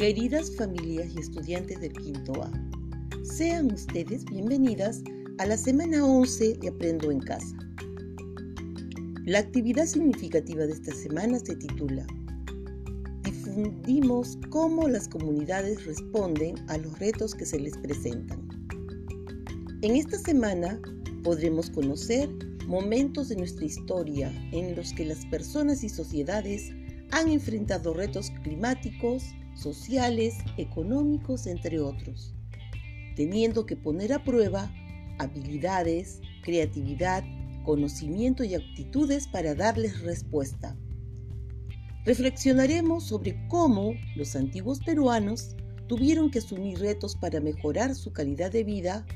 Queridas familias y estudiantes del quinto A, sean ustedes bienvenidas a la semana 11 de Aprendo en Casa. La actividad significativa de esta semana se titula Difundimos cómo las comunidades responden a los retos que se les presentan. En esta semana podremos conocer momentos de nuestra historia en los que las personas y sociedades han enfrentado retos climáticos, sociales, económicos, entre otros, teniendo que poner a prueba habilidades, creatividad, conocimiento y actitudes para darles respuesta. Reflexionaremos sobre cómo los antiguos peruanos tuvieron que asumir retos para mejorar su calidad de vida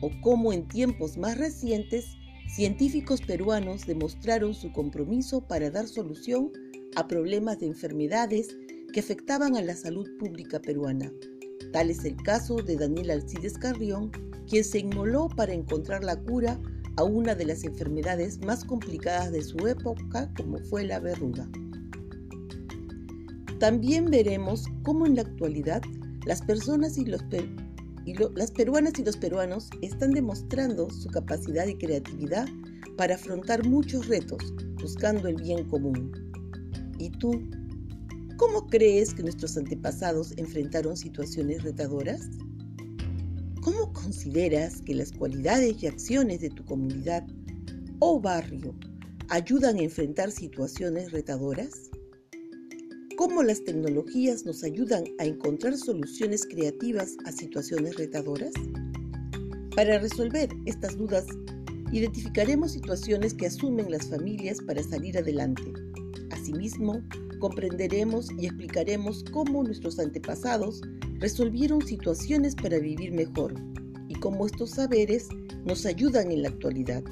o cómo en tiempos más recientes científicos peruanos demostraron su compromiso para dar solución a problemas de enfermedades que afectaban a la salud pública peruana. Tal es el caso de Daniel Alcides Carrión, quien se inmoló para encontrar la cura a una de las enfermedades más complicadas de su época, como fue la verruga. También veremos cómo en la actualidad las personas y, los y las peruanas y los peruanos están demostrando su capacidad y creatividad para afrontar muchos retos, buscando el bien común. ¿Y tú? ¿Cómo crees que nuestros antepasados enfrentaron situaciones retadoras? ¿Cómo consideras que las cualidades y acciones de tu comunidad o barrio ayudan a enfrentar situaciones retadoras? ¿Cómo las tecnologías nos ayudan a encontrar soluciones creativas a situaciones retadoras? Para resolver estas dudas, identificaremos situaciones que asumen las familias para salir adelante. Asimismo, comprenderemos y explicaremos cómo nuestros antepasados resolvieron situaciones para vivir mejor y cómo estos saberes nos ayudan en la actualidad.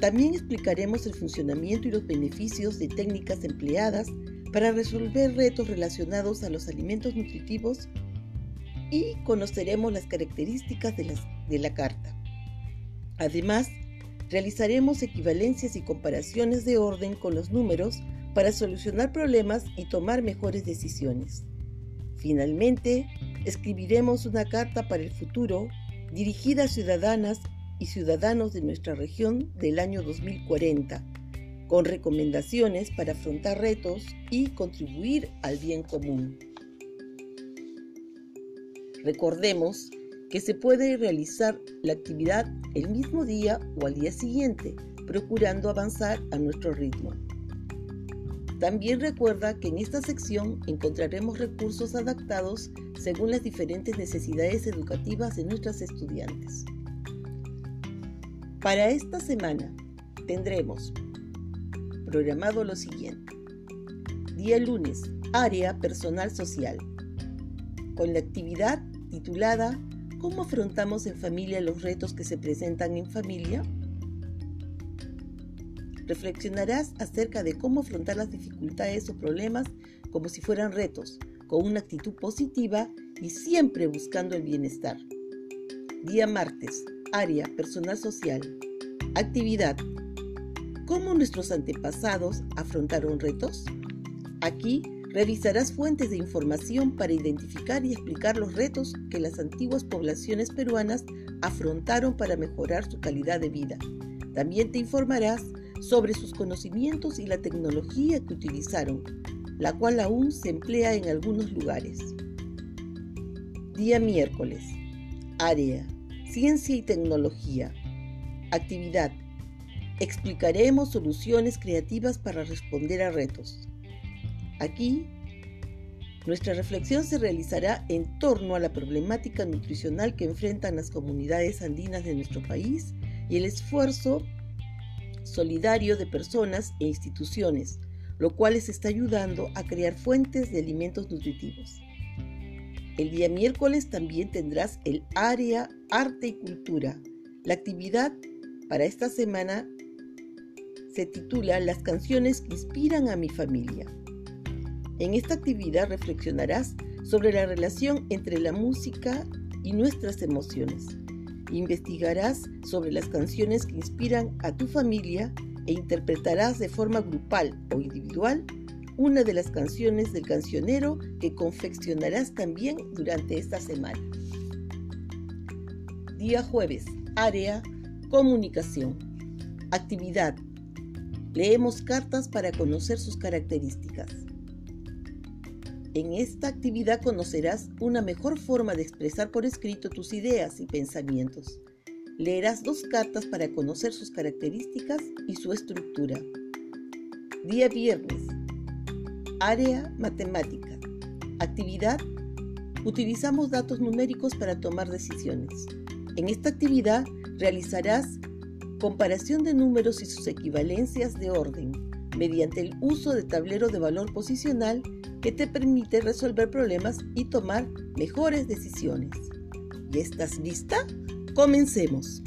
También explicaremos el funcionamiento y los beneficios de técnicas empleadas para resolver retos relacionados a los alimentos nutritivos y conoceremos las características de, de la carta. Además, realizaremos equivalencias y comparaciones de orden con los números para solucionar problemas y tomar mejores decisiones. Finalmente, escribiremos una carta para el futuro dirigida a ciudadanas y ciudadanos de nuestra región del año 2040, con recomendaciones para afrontar retos y contribuir al bien común. Recordemos que se puede realizar la actividad el mismo día o al día siguiente, procurando avanzar a nuestro ritmo. También recuerda que en esta sección encontraremos recursos adaptados según las diferentes necesidades educativas de nuestras estudiantes. Para esta semana tendremos programado lo siguiente. Día lunes, área personal social, con la actividad titulada ¿Cómo afrontamos en familia los retos que se presentan en familia? Reflexionarás acerca de cómo afrontar las dificultades o problemas como si fueran retos, con una actitud positiva y siempre buscando el bienestar. Día martes, área personal social. Actividad. ¿Cómo nuestros antepasados afrontaron retos? Aquí revisarás fuentes de información para identificar y explicar los retos que las antiguas poblaciones peruanas afrontaron para mejorar su calidad de vida. También te informarás sobre sus conocimientos y la tecnología que utilizaron, la cual aún se emplea en algunos lugares. Día miércoles. Área. Ciencia y tecnología. Actividad. Explicaremos soluciones creativas para responder a retos. Aquí, nuestra reflexión se realizará en torno a la problemática nutricional que enfrentan las comunidades andinas de nuestro país y el esfuerzo solidario de personas e instituciones, lo cual les está ayudando a crear fuentes de alimentos nutritivos. El día miércoles también tendrás el área arte y cultura. La actividad para esta semana se titula Las canciones que inspiran a mi familia. En esta actividad reflexionarás sobre la relación entre la música y nuestras emociones. Investigarás sobre las canciones que inspiran a tu familia e interpretarás de forma grupal o individual una de las canciones del cancionero que confeccionarás también durante esta semana. Día jueves, área, comunicación. Actividad. Leemos cartas para conocer sus características. En esta actividad conocerás una mejor forma de expresar por escrito tus ideas y pensamientos. Leerás dos cartas para conocer sus características y su estructura. Día viernes. Área matemática. Actividad. Utilizamos datos numéricos para tomar decisiones. En esta actividad realizarás comparación de números y sus equivalencias de orden mediante el uso de tablero de valor posicional que te permite resolver problemas y tomar mejores decisiones. ¿Y estás lista? Comencemos.